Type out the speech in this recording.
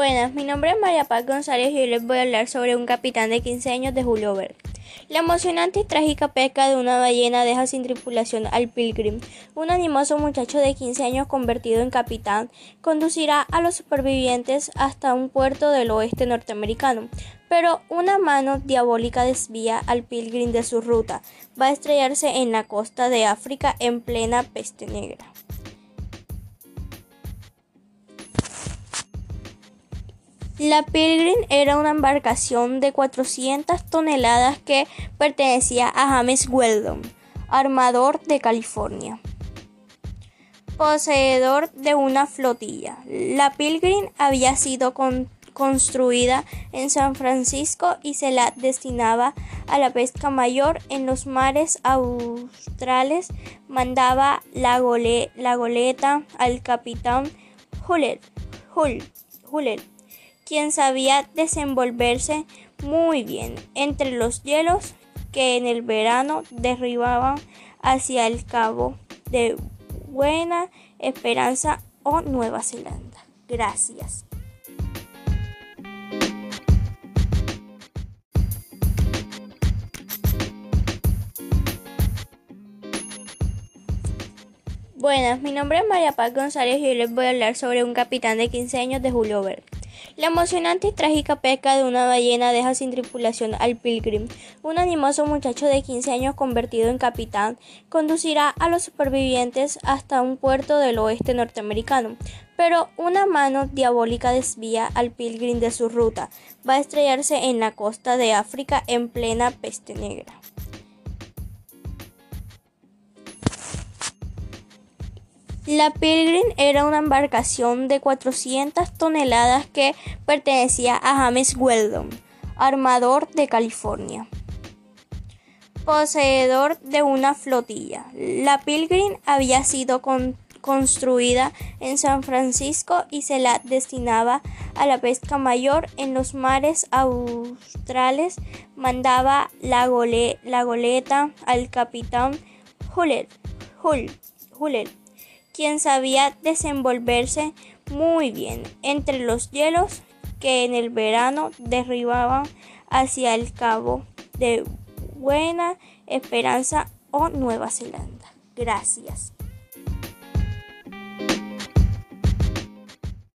Buenas, mi nombre es María Paz González y hoy les voy a hablar sobre un capitán de 15 años de Julio Verne. La emocionante y trágica pesca de una ballena deja sin tripulación al Pilgrim. Un animoso muchacho de 15 años convertido en capitán conducirá a los supervivientes hasta un puerto del oeste norteamericano. Pero una mano diabólica desvía al Pilgrim de su ruta. Va a estrellarse en la costa de África en plena peste negra. La Pilgrim era una embarcación de 400 toneladas que pertenecía a James Weldon, armador de California, poseedor de una flotilla. La Pilgrim había sido construida en San Francisco y se la destinaba a la pesca mayor en los mares australes. Mandaba la, goleta al capitán Huller quien sabía desenvolverse muy bien entre los hielos que en el verano derribaban hacia el cabo de Buena Esperanza o Nueva Zelanda. Gracias. Buenas, mi nombre es María Paz González y hoy les voy a hablar sobre un capitán de 15 años de Julio Verne. La emocionante y trágica pesca de una ballena deja sin tripulación al Pilgrim. Un animoso muchacho de 15 años convertido en capitán conducirá a los supervivientes hasta un puerto del oeste norteamericano. Pero una mano diabólica desvía al Pilgrim de su ruta. Va a estrellarse en la costa de África en plena peste negra. La Pilgrim era una embarcación de 400 toneladas que pertenecía a James Weldon, armador de California, poseedor de una flotilla. La Pilgrim había sido construida en San Francisco y se la destinaba a la pesca mayor en los mares australes. Mandaba la, goleta al capitán quien sabía desenvolverse muy bien entre los hielos que en el verano derribaban hacia el cabo de Buena Esperanza o Nueva Zelanda. Gracias.